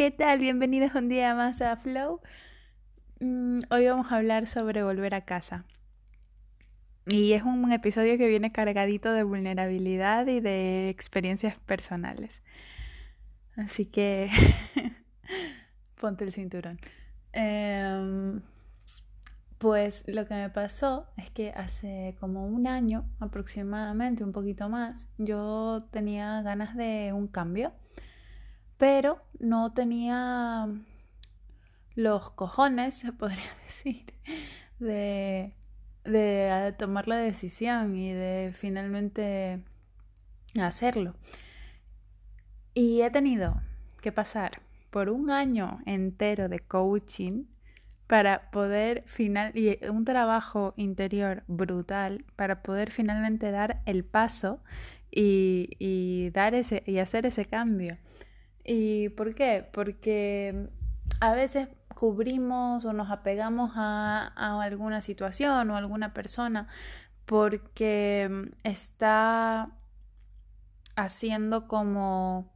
¿Qué tal? Bienvenidos un día más a Flow. Mm, hoy vamos a hablar sobre volver a casa. Y es un episodio que viene cargadito de vulnerabilidad y de experiencias personales. Así que ponte el cinturón. Em, pues lo que me pasó es que hace como un año aproximadamente, un poquito más, yo tenía ganas de un cambio pero no tenía los cojones, se podría decir, de, de tomar la decisión y de finalmente hacerlo. Y he tenido que pasar por un año entero de coaching para poder final y un trabajo interior brutal para poder finalmente dar el paso y, y dar ese y hacer ese cambio. ¿Y por qué? Porque a veces cubrimos o nos apegamos a, alguna situación o alguna persona porque está haciendo como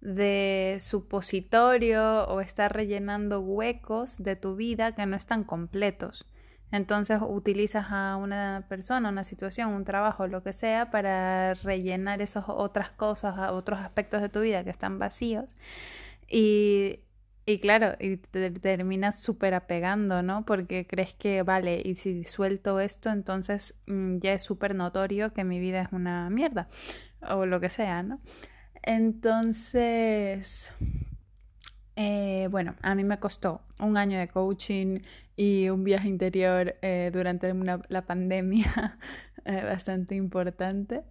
de supositorio o está rellenando huecos de tu vida que no están completos. Entonces utilizas a una persona, una situación, un trabajo, lo que sea, para rellenar esas otras cosas, otros aspectos de tu vida que están vacíos. Y, y claro, y te terminas súper apegando, ¿no? Porque crees que, vale, y si suelto esto, entonces mm, ya es súper notorio que mi vida es una mierda, o lo que sea, ¿no? Entonces, eh, bueno, a mí me costó un año de coaching y un viaje interior eh, durante la pandemia eh, bastante importante,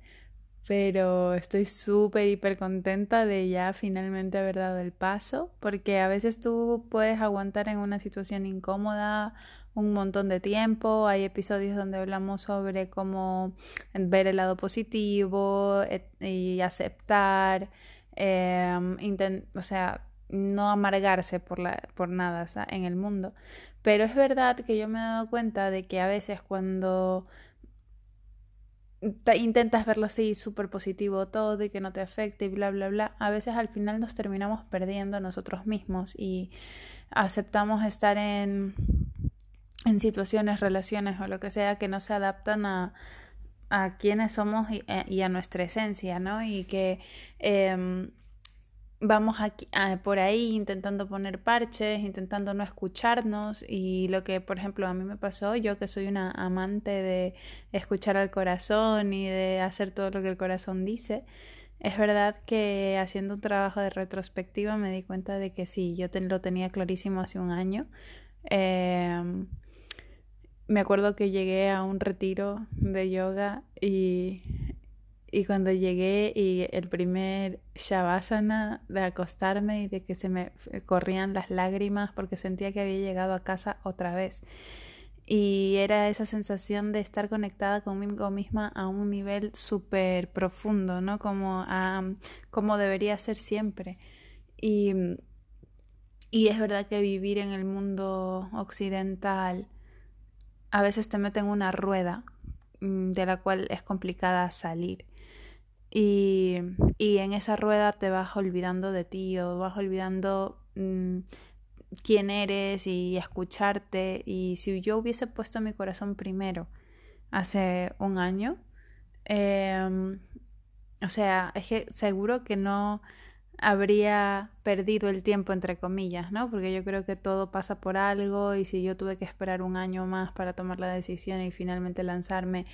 pero estoy súper, hiper contenta de ya finalmente haber dado el paso, porque a veces tú puedes aguantar en una situación incómoda un montón de tiempo, hay episodios donde hablamos sobre cómo ver el lado positivo y aceptar, em, o sea, no amargarse por, la, por nada en el mundo. Pero es verdad que yo me he dado cuenta de que a veces cuando intentas verlo así súper positivo todo y que no te afecte y bla, bla, bla, a veces al final nos terminamos perdiendo nosotros mismos y aceptamos estar en, en situaciones, relaciones o lo que sea que no se adaptan a, a quiénes somos y, eh, a nuestra esencia, ¿no? Y que em, vamos aquí, por ahí intentando poner parches, intentando no escucharnos y lo que, por ejemplo, a mí me pasó, yo que soy una amante de escuchar al corazón y de hacer todo lo que el corazón dice, es verdad que haciendo un trabajo de retrospectiva me di cuenta de que sí, yo lo tenía clarísimo hace un año. Em, me acuerdo que llegué a un retiro de yoga y y cuando llegué y el primer shavasana de acostarme y de que se me corrían las lágrimas porque sentía que había llegado a casa otra vez. Y era esa sensación de estar conectada conmigo misma a un nivel súper profundo, ¿no? Como, a, como debería ser siempre. Y, y es verdad que vivir en el mundo occidental a veces te mete en una rueda mm, de la cual es complicada salir. Y, y, en esa rueda te vas olvidando de ti o vas olvidando mm, quién eres y escucharte. Y si yo hubiese puesto mi corazón primero hace un año, eh, o sea, es que seguro que no habría perdido el tiempo, entre comillas, ¿no? Porque yo creo que todo pasa por algo y si yo tuve que esperar un año más para tomar la decisión y finalmente lanzarme,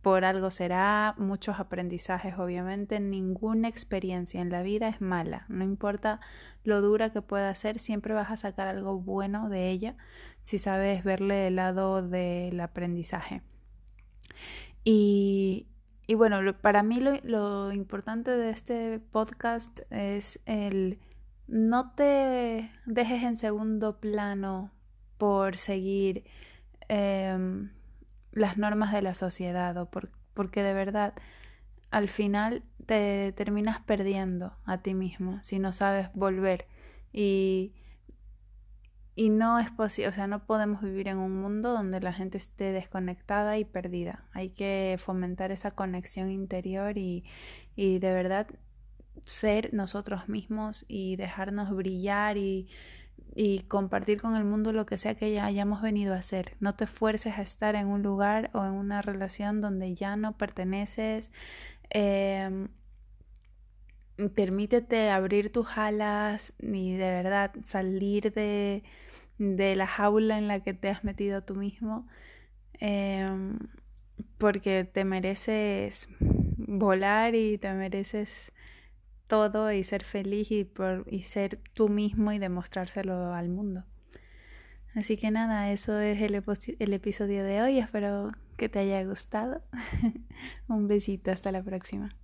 por algo será, muchos aprendizajes, obviamente, ninguna experiencia en la vida es mala, no importa lo dura que pueda ser, siempre vas a sacar algo bueno de ella si sabes verle el lado del aprendizaje. Y, y bueno, para mí lo, importante de este podcast es el no te dejes en segundo plano por seguir em, las normas de la sociedad o porque de verdad al final te terminas perdiendo a ti mismo si no sabes volver. Y y no es posible, o sea, no podemos vivir en un mundo donde la gente esté desconectada y perdida. Hay que fomentar esa conexión interior y, y de verdad ser nosotros mismos y dejarnos brillar y, y compartir con el mundo lo que sea que ya hayamos venido a hacer. No te fuerces a estar en un lugar o en una relación donde ya no perteneces. Eh, permítete abrir tus alas y de verdad salir de, de la jaula en la que te has metido tú mismo. Eh, porque te mereces volar y te mereces todo y ser feliz y, por, y ser tú mismo y demostrárselo al mundo. Así que nada, eso es el episodio de hoy. Espero que te haya gustado. Un besito, hasta la próxima.